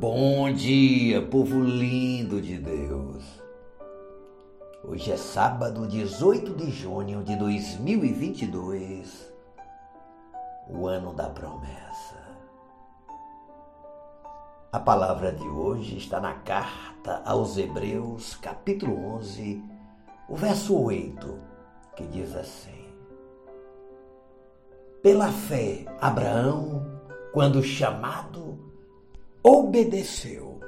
Bom dia, povo lindo de Deus. Hoje é sábado, 18 de junho de 2022, o ano da promessa. A palavra de hoje está na carta aos Hebreus, capítulo 11, o verso 8, que diz assim: Pela fé, Abraão, quando chamado, obedeceu,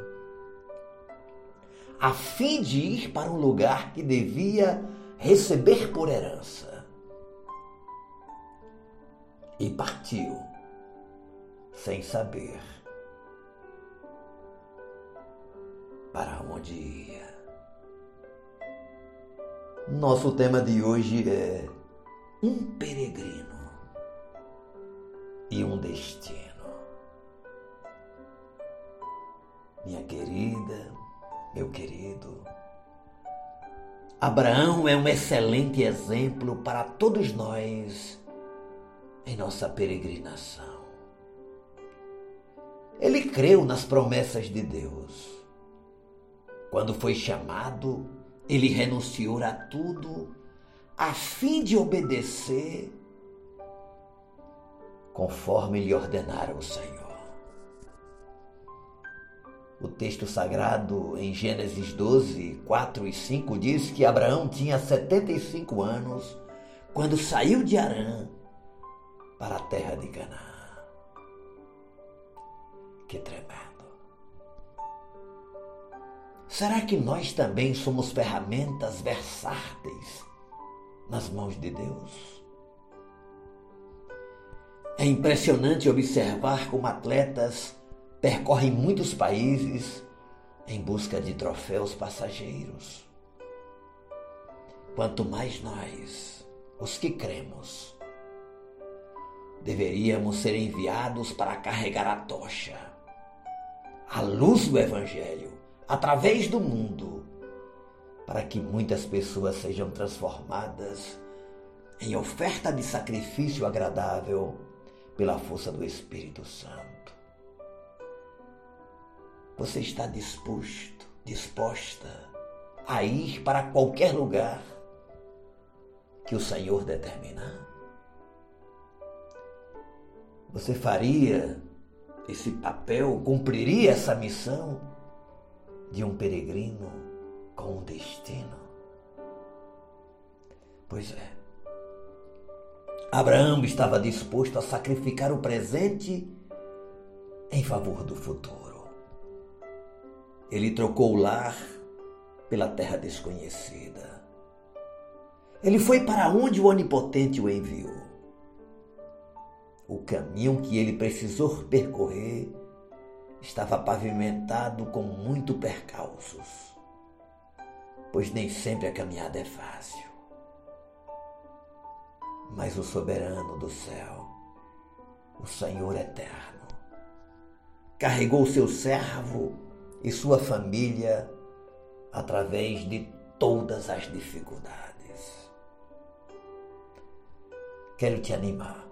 a fim de ir para um lugar que devia receber por herança. E partiu, sem saber para onde ia. Nosso tema de hoje é um peregrino e um destino. Minha querida, meu querido. Abraão é um excelente exemplo para todos nós em nossa peregrinação. Ele creu nas promessas de Deus. Quando foi chamado, ele renunciou a tudo a fim de obedecer conforme lhe ordenara o Senhor. O texto sagrado em Gênesis 12, 4 e 5 diz que Abraão tinha 75 anos quando saiu de Arã para a terra de Canaã. Que tremendo. Será que nós também somos ferramentas versáteis nas mãos de Deus? É impressionante observar como atletas percorrem muitos países em busca de troféus passageiros. Quanto mais nós, os que cremos, deveríamos ser enviados para carregar a tocha, a luz do Evangelho, através do mundo, para que muitas pessoas sejam transformadas em oferta de sacrifício agradável pela força do Espírito Santo. Você está disposto, disposta a ir para qualquer lugar que o Senhor determinar? Você faria esse papel, cumpriria essa missão de um peregrino com um destino? Pois é. Abraão estava disposto a sacrificar o presente em favor do futuro. Ele trocou o lar pela terra desconhecida. Ele foi para onde o Onipotente o enviou. O caminho que ele precisou percorrer estava pavimentado com muito percalços, pois nem sempre a caminhada é fácil. Mas o soberano do céu, o Senhor eterno, carregou seu servo e sua família através de todas as dificuldades. Quero te animar,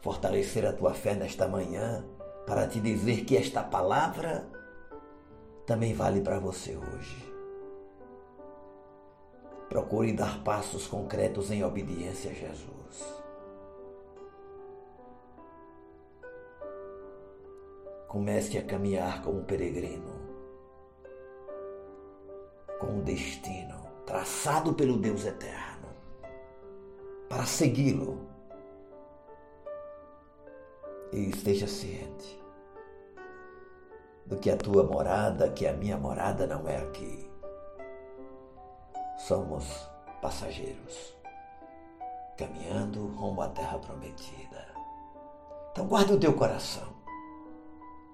fortalecer a tua fé nesta manhã para te dizer que esta palavra também vale para você hoje. Procure dar passos concretos em obediência a Jesus. Comece a caminhar como um peregrino, com um destino traçado pelo Deus eterno, para segui-lo. E esteja ciente do que a tua morada, que a minha morada não é aqui. Somos passageiros, caminhando rumo à terra prometida. Então guarde o teu coração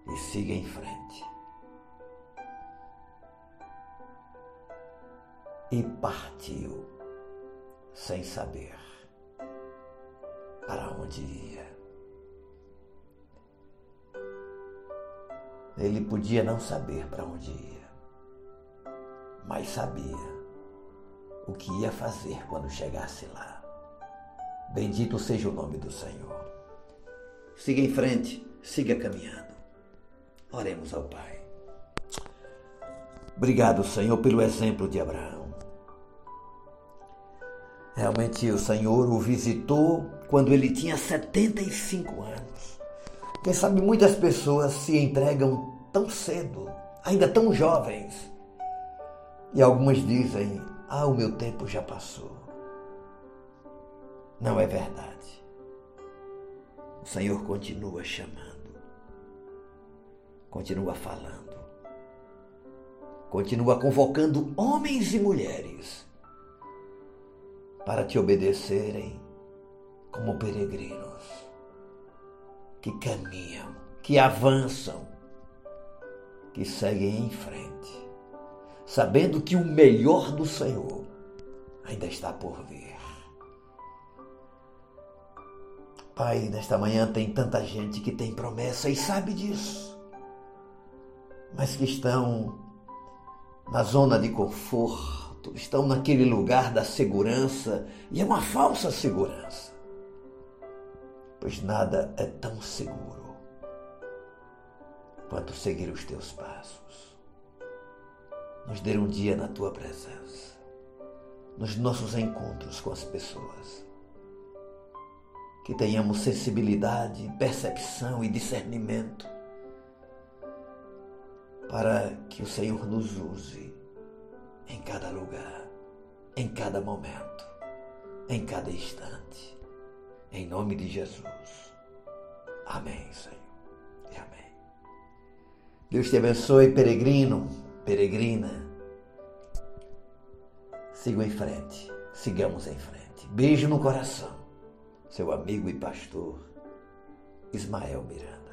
e siga em frente. E partiu sem saber para onde ia. Ele podia não saber para onde ia, mas sabia o que ia fazer quando chegasse lá. Bendito seja o nome do Senhor. Siga em frente, siga caminhando Oremos ao Pai. Obrigado, Senhor, pelo exemplo de Abraão. Realmente o Senhor o visitou quando ele tinha 75 anos. Quem sabe muitas pessoas se entregam tão cedo, ainda tão jovens. E algumas dizem: Ah, o meu tempo já passou. Não é verdade. O Senhor continua chamando, continua falando, continua convocando homens e mulheres para te obedecerem como peregrinos que caminham, que avançam, que seguem em frente, sabendo que o melhor do Senhor ainda está por vir. Pai, nesta manhã tem tanta gente que tem promessa e sabe disso, mas que estão na zona de conforto, estão naquele lugar da segurança e é uma falsa segurança, pois nada é tão seguro quanto seguir os teus passos. Nos dê um dia na tua presença, nos nossos encontros com as pessoas que tenhamos sensibilidade, percepção e discernimento para que o Senhor nos use em cada lugar, em cada momento, em cada instante. Em nome de Jesus. Amém, Senhor. E amém. Deus te abençoe, peregrino, peregrina. Sigam em frente. Sigamos em frente. Beijo no coração seu amigo e pastor Ismael Miranda.